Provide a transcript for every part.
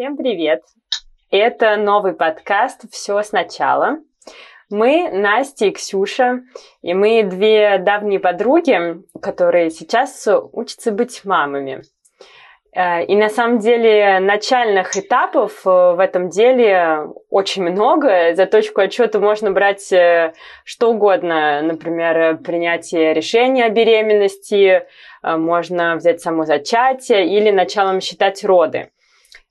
Всем привет! Это новый подкаст «Все сначала». Мы Настя и Ксюша, и мы две давние подруги, которые сейчас учатся быть мамами. Э, и на самом деле начальных этапов э, в этом деле очень много. За точку отчета можно брать э, что угодно. Например, принятие решения о беременности, можно взять само зачатие или началом считать роды.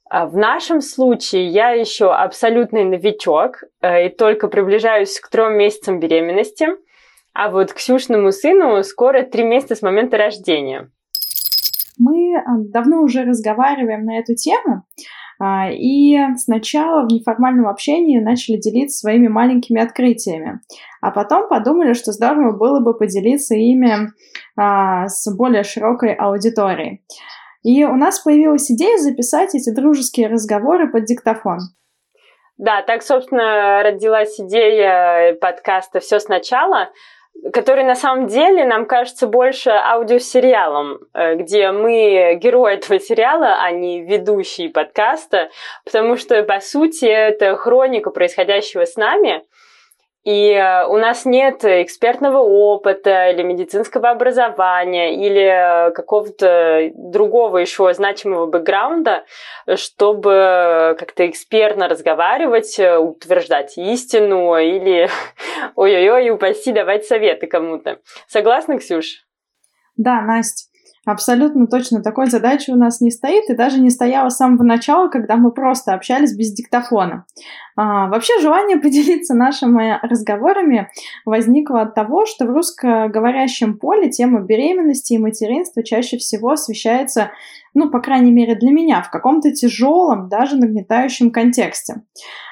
А в нашем случае я еще абсолютный новичок э, и только приближаюсь к трем месяцам беременности, а вот Ксюшному сыну скоро три месяца с момента рождения. Мы э, давно уже разговариваем на эту тему, а, и сначала в неформальном общении начали делиться своими маленькими открытиями, а потом подумали, что здорово было бы поделиться ими а, с более широкой аудиторией. И у нас появилась идея записать эти дружеские разговоры под диктофон. Да, так, собственно, родилась идея подкаста «Все сначала», который на самом деле нам кажется больше аудиосериалом, э, где мы герои этого сериала, а не ведущие подкаста, потому что, по сути, это хроника происходящего с нами – и э, у нас нет экспертного опыта или медицинского образования или какого-то другого еще значимого бэкграунда, чтобы как-то экспертно разговаривать, утверждать истину или ой-ой-ой, упаси, давать советы кому-то. Согласна, Ксюш? Да, Настя. Абсолютно точно такой задачи у нас не стоит и даже не стояла с самого начала, когда мы просто общались без диктофона. А, вообще желание поделиться нашими разговорами возникло от того, что в русскоговорящем поле тема беременности и материнства чаще всего освещается, ну, по крайней мере для меня, в каком-то тяжелом, даже нагнетающем контексте.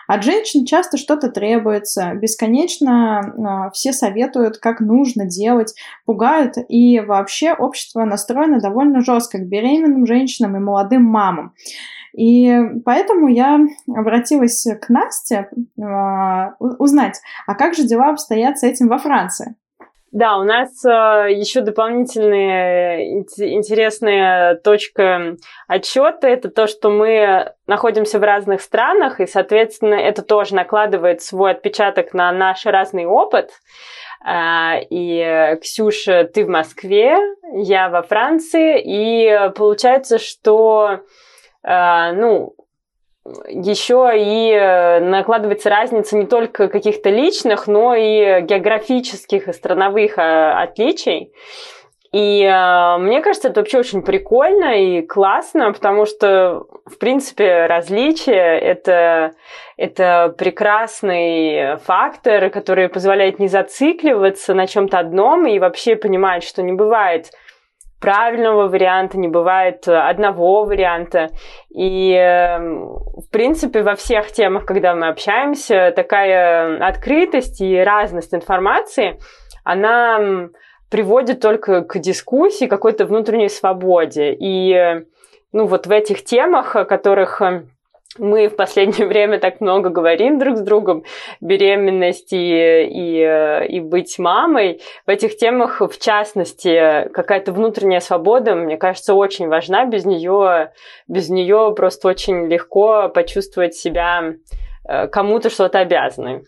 От женщин часто что-то требуется, бесконечно э, все советуют, как нужно делать, пугают, и вообще общество настроено довольно жестко к беременным женщинам и молодым мамам. И поэтому я обратилась к Насте э, узнать, а как же дела обстоят с этим во Франции? Да, у нас э, еще дополнительная интересная точка отчета это то, что мы находимся в разных странах, и, соответственно, это тоже накладывает свой отпечаток на наш разный опыт. Э, и Ксюша, ты в Москве, я во Франции, и получается, что Э, ну, еще и э, накладывается разница не только каких-то личных, но и географических и страновых э, отличий. И э, мне кажется, это вообще очень прикольно и классно, потому что, в принципе, различия это, это прекрасный фактор, который позволяет не зацикливаться на чем-то одном и вообще понимать, что не бывает правильного варианта, не бывает одного варианта. И, эм, в принципе, во всех темах, когда мы общаемся, такая открытость и разность информации, она приводит только к дискуссии, какой-то внутренней свободе. И ну, вот в этих темах, о которых эм, мы в последнее время так много говорим друг с другом, беременность и, и, и быть мамой. В этих темах, в частности, какая-то внутренняя свобода, мне кажется, очень важна. Без нее, без нее просто очень легко почувствовать себя э, кому-то что-то обязанной.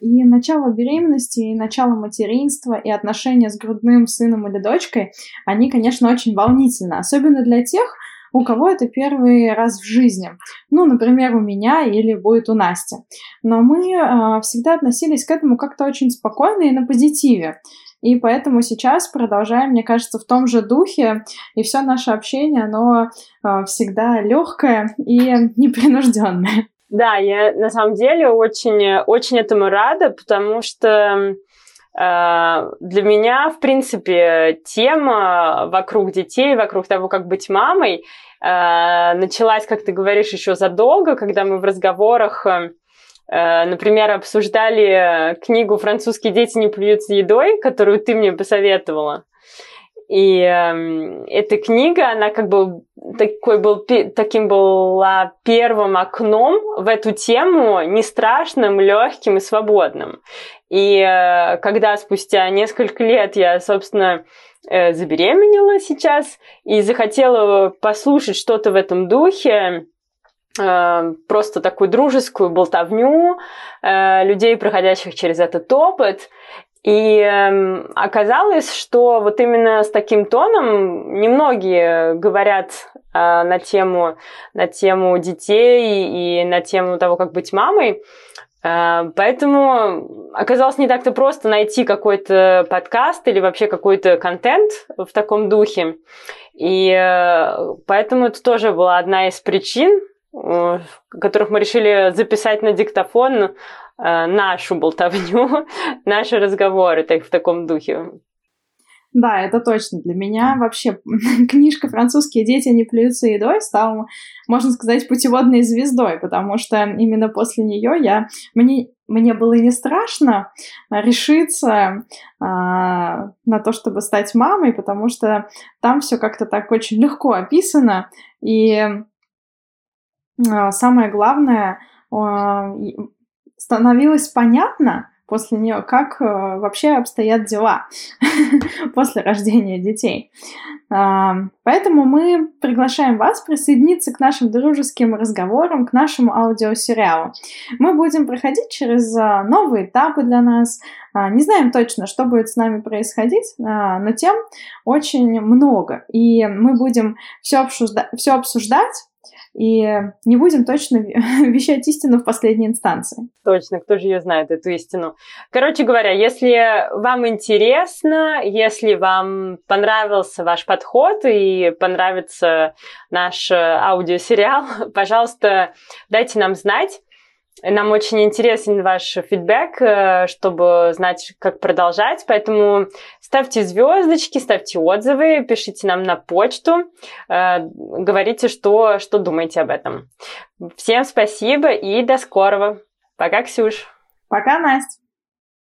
И начало беременности, и начало материнства, и отношения с грудным сыном или дочкой, они, конечно, очень волнительны. Особенно для тех, у кого это первый раз в жизни. Ну, например, у меня или будет у Насти. Но мы э, всегда относились к этому как-то очень спокойно и на позитиве. И поэтому сейчас продолжаем, мне кажется, в том же духе, и все наше общение, оно э, всегда легкое и непринужденное. Да, я на самом деле очень, очень этому рада, потому что для меня, в принципе, тема вокруг детей, вокруг того, как быть мамой, э, началась, как ты говоришь, еще задолго, когда мы в разговорах э, например, обсуждали книгу «Французские дети не плюются едой», которую ты мне посоветовала. И э, эта книга, она как бы такой был, таким была первым окном в эту тему, не страшным, легким и свободным. И э, когда спустя несколько лет я, собственно, э, забеременела сейчас и захотела послушать что-то в этом духе, э, просто такую дружескую болтовню э, людей, проходящих через этот опыт. И э, оказалось, что вот именно с таким тоном немногие говорят э, на, тему, на тему детей и на тему того, как быть мамой. Э, поэтому оказалось не так-то просто найти какой-то подкаст или вообще какой-то контент в таком духе. И э, поэтому это тоже была одна из причин, э, которых мы решили записать на диктофон нашу болтовню, наши разговоры так, в таком духе. Да, это точно. Для меня вообще книжка «Французские дети не плюются едой» стала, можно сказать, путеводной звездой, потому что именно после нее я... Мне, мне было не страшно решиться а, на то, чтобы стать мамой, потому что там все как-то так очень легко описано. И а, самое главное, а, становилось понятно после нее, как э, вообще обстоят дела после рождения детей. Поэтому мы приглашаем вас присоединиться к нашим дружеским разговорам, к нашему аудиосериалу. Мы будем проходить через э, новые этапы для нас. Э, не знаем точно, что будет с нами происходить, э, но тем очень много. И мы будем все обсуждать, обсуждать и не будем точно вещать истину в последней инстанции. Точно, кто же ее знает, эту истину. Короче говоря, если вам интересно, если вам понравился ваш подход и понравится наш аудиосериал, пожалуйста, дайте нам знать. Нам очень интересен ваш фидбэк, э, чтобы знать, как продолжать. Поэтому ставьте звездочки, ставьте отзывы, пишите нам на почту, э, говорите, что, что думаете об этом. Всем спасибо и до скорого. Пока, Ксюш. Пока, Настя.